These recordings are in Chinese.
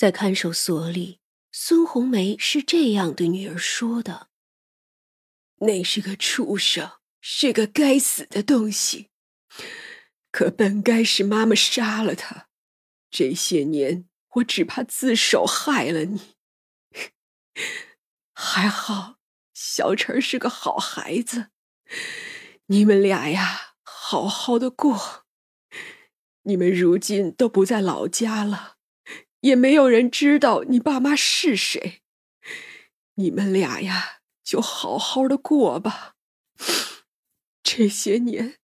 在看守所里，孙红梅是这样对女儿说的：“那是个畜生，是个该死的东西。可本该是妈妈杀了他。这些年，我只怕自首害了你。还好，小陈是个好孩子。你们俩呀，好好的过。你们如今都不在老家了。”也没有人知道你爸妈是谁，你们俩呀，就好好的过吧。这些年，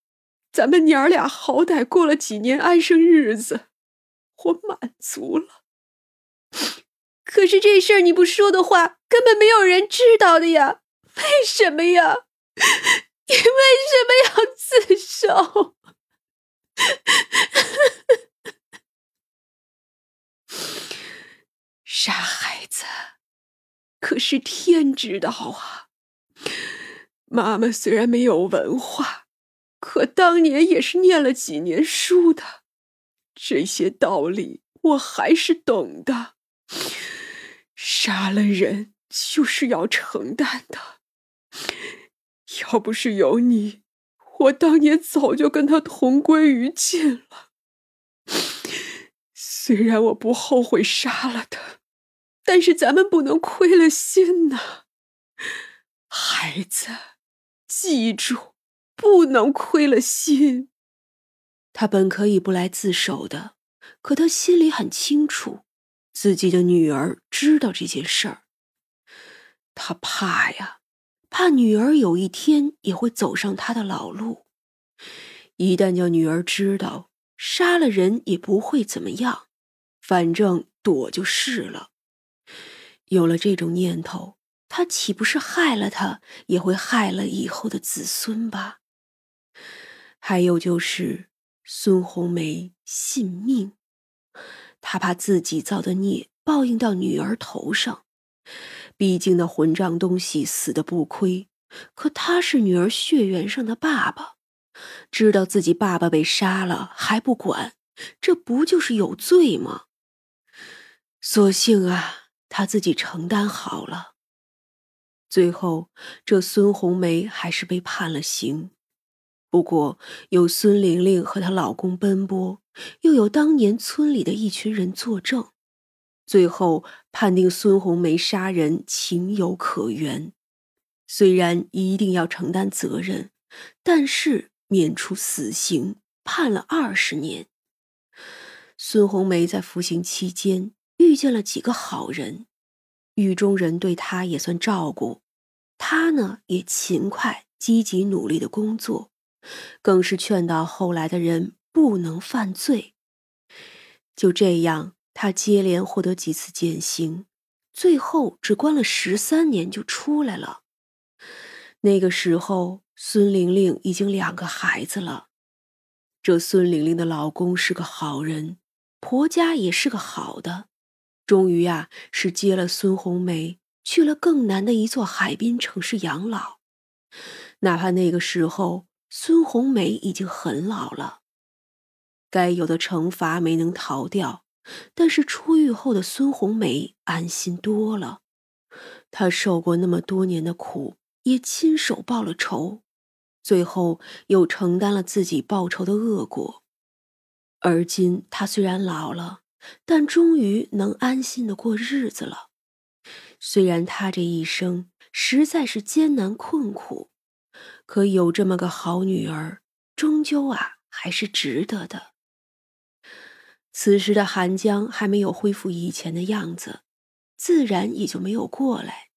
咱们娘儿俩好歹过了几年安生日子，我满足了。可是这事儿你不说的话，根本没有人知道的呀。为什么呀？你为什么要自首？傻孩子，可是天知道啊！妈妈虽然没有文化，可当年也是念了几年书的，这些道理我还是懂的。杀了人就是要承担的，要不是有你，我当年早就跟他同归于尽了。虽然我不后悔杀了他。但是咱们不能亏了心呐，孩子，记住，不能亏了心。他本可以不来自首的，可他心里很清楚，自己的女儿知道这件事儿，他怕呀，怕女儿有一天也会走上他的老路。一旦叫女儿知道，杀了人也不会怎么样，反正躲就是了。有了这种念头，他岂不是害了他，也会害了以后的子孙吧？还有就是孙红梅信命，他怕自己造的孽报应到女儿头上。毕竟那混账东西死的不亏，可他是女儿血缘上的爸爸，知道自己爸爸被杀了还不管，这不就是有罪吗？所幸啊。他自己承担好了。最后，这孙红梅还是被判了刑。不过，有孙玲玲和她老公奔波，又有当年村里的一群人作证，最后判定孙红梅杀人情有可原。虽然一定要承担责任，但是免除死刑，判了二十年。孙红梅在服刑期间。遇见了几个好人，狱中人对他也算照顾，他呢也勤快积极努力的工作，更是劝导后来的人不能犯罪。就这样，他接连获得几次减刑，最后只关了十三年就出来了。那个时候，孙玲玲已经两个孩子了。这孙玲玲的老公是个好人，婆家也是个好的。终于呀，是接了孙红梅去了更南的一座海滨城市养老。哪怕那个时候孙红梅已经很老了，该有的惩罚没能逃掉，但是出狱后的孙红梅安心多了。她受过那么多年的苦，也亲手报了仇，最后又承担了自己报仇的恶果。而今她虽然老了。但终于能安心的过日子了。虽然他这一生实在是艰难困苦，可有这么个好女儿，终究啊还是值得的。此时的韩江还没有恢复以前的样子，自然也就没有过来，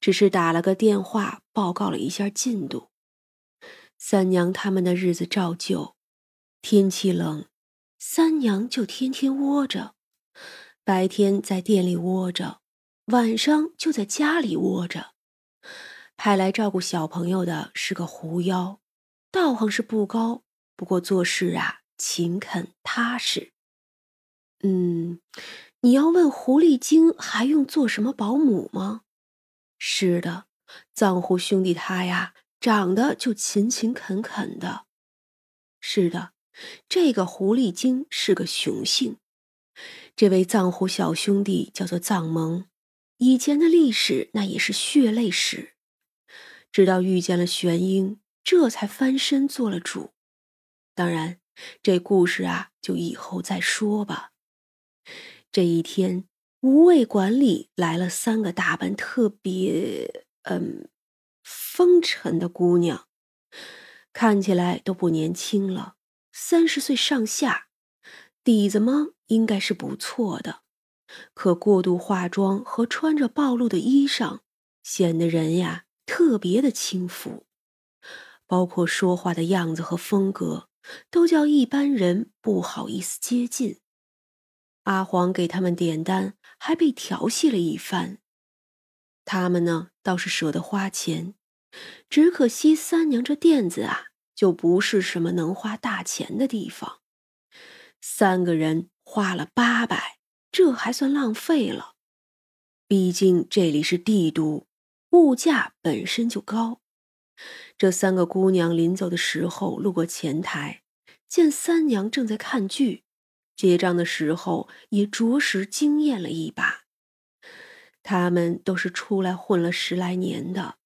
只是打了个电话报告了一下进度。三娘他们的日子照旧，天气冷。三娘就天天窝着，白天在店里窝着，晚上就在家里窝着。派来照顾小朋友的是个狐妖，道行是不高，不过做事啊勤恳踏实。嗯，你要问狐狸精还用做什么保姆吗？是的，藏狐兄弟他呀，长得就勤勤恳恳的。是的。这个狐狸精是个雄性，这位藏狐小兄弟叫做藏蒙，以前的历史那也是血泪史。直到遇见了玄英，这才翻身做了主。当然，这故事啊，就以后再说吧。这一天，无畏馆里来了三个打扮特别，嗯，风尘的姑娘，看起来都不年轻了，三十岁上下，底子嘛，应该是不错的。可过度化妆和穿着暴露的衣裳，显得人呀特别的轻浮，包括说话的样子和风格，都叫一般人不好意思接近。阿黄给他们点单，还被调戏了一番。他们呢，倒是舍得花钱，只可惜三娘这店子啊，就不是什么能花大钱的地方。三个人花了八百，这还算浪费了。毕竟这里是帝都，物价本身就高。这三个姑娘临走的时候，路过前台，见三娘正在看剧。结账的时候也着实惊艳了一把。他们都是出来混了十来年的，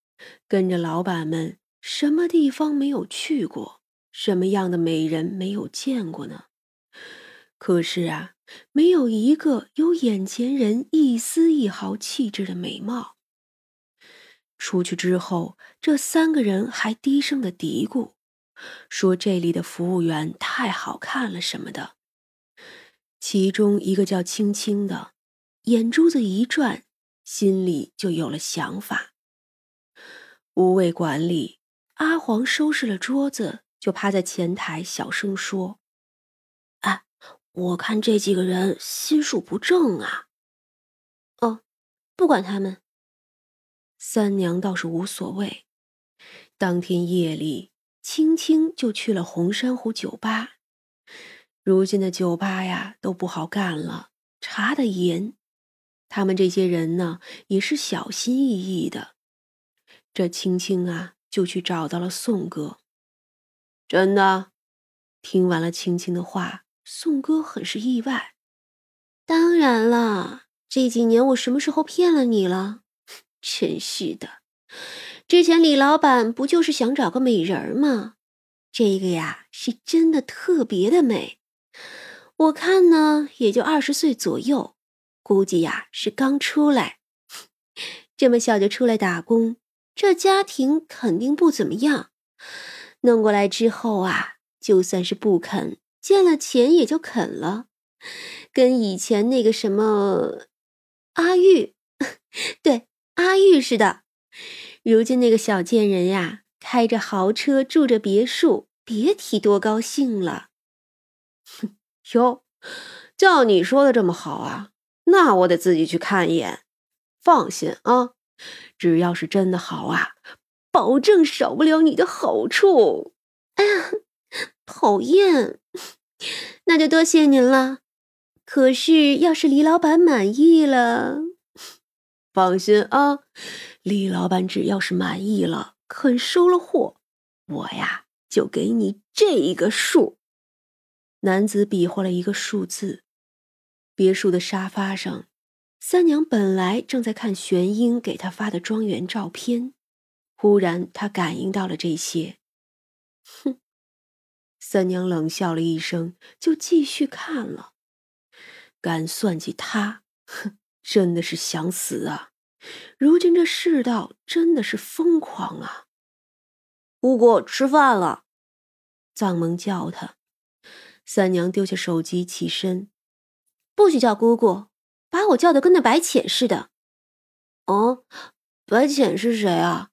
跟着老板们，什么地方没有去过，什么样的美人没有见过呢？可是啊，没有一个有眼前人一丝一毫气质的美貌。出去之后，这三个人还低声的嘀咕，说这里的服务员太好看了什么的。其中一个叫青青的，眼珠子一转，心里就有了想法。无畏馆里，阿黄收拾了桌子，就趴在前台小声说：“哎，我看这几个人心术不正啊。”哦，不管他们。三娘倒是无所谓。当天夜里，青青就去了红珊瑚酒吧。如今的酒吧呀都不好干了，查的严。他们这些人呢也是小心翼翼的。这青青啊就去找到了宋哥。真的？听完了青青的话，宋哥很是意外。当然了，这几年我什么时候骗了你了？真是的，之前李老板不就是想找个美人儿吗？这个呀是真的特别的美。我看呢，也就二十岁左右，估计呀是刚出来，这么小就出来打工，这家庭肯定不怎么样。弄过来之后啊，就算是不肯，见了钱也就肯了，跟以前那个什么阿玉，对阿玉似的。如今那个小贱人呀，开着豪车，住着别墅，别提多高兴了。哟，照你说的这么好啊，那我得自己去看一眼。放心啊，只要是真的好啊，保证少不了你的好处。哎呀，讨厌！那就多谢您了。可是要是李老板满意了，放心啊，李老板只要是满意了，肯收了货，我呀就给你这一个数。男子比划了一个数字。别墅的沙发上，三娘本来正在看玄英给她发的庄园照片，忽然她感应到了这些。哼，三娘冷笑了一声，就继续看了。敢算计他，哼，真的是想死啊！如今这世道真的是疯狂啊！姑姑吃饭了，藏蒙叫他。三娘丢下手机，起身，不许叫姑姑，把我叫的跟那白浅似的。哦，白浅是谁啊？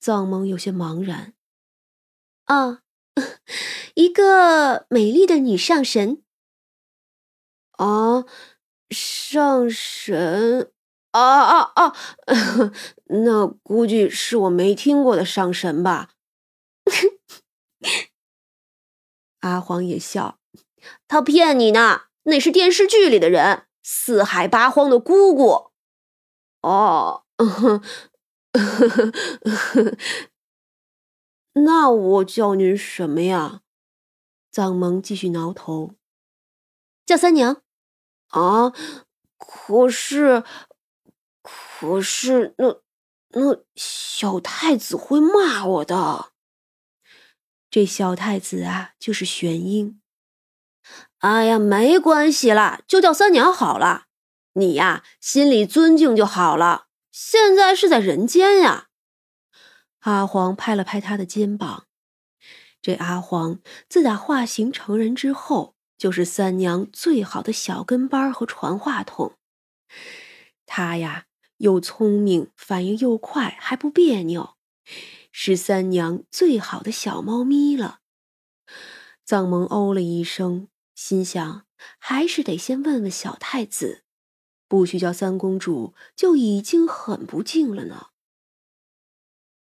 藏蒙有些茫然。啊，一个美丽的女上神。啊，上神？啊啊啊！那估计是我没听过的上神吧。阿黄也笑，他骗你呢，那是电视剧里的人，四海八荒的姑姑。哦，那我叫您什么呀？藏蒙继续挠头，叫三娘。啊，可是，可是那那小太子会骂我的。这小太子啊，就是玄英。哎呀，没关系啦，就叫三娘好了。你呀，心里尊敬就好了。现在是在人间呀。阿黄拍了拍他的肩膀。这阿黄自打化形成人之后，就是三娘最好的小跟班和传话筒。他呀，又聪明，反应又快，还不别扭，是三娘最好的小猫咪了。藏蒙哦了一声，心想还是得先问问小太子，不许叫三公主就已经很不敬了呢。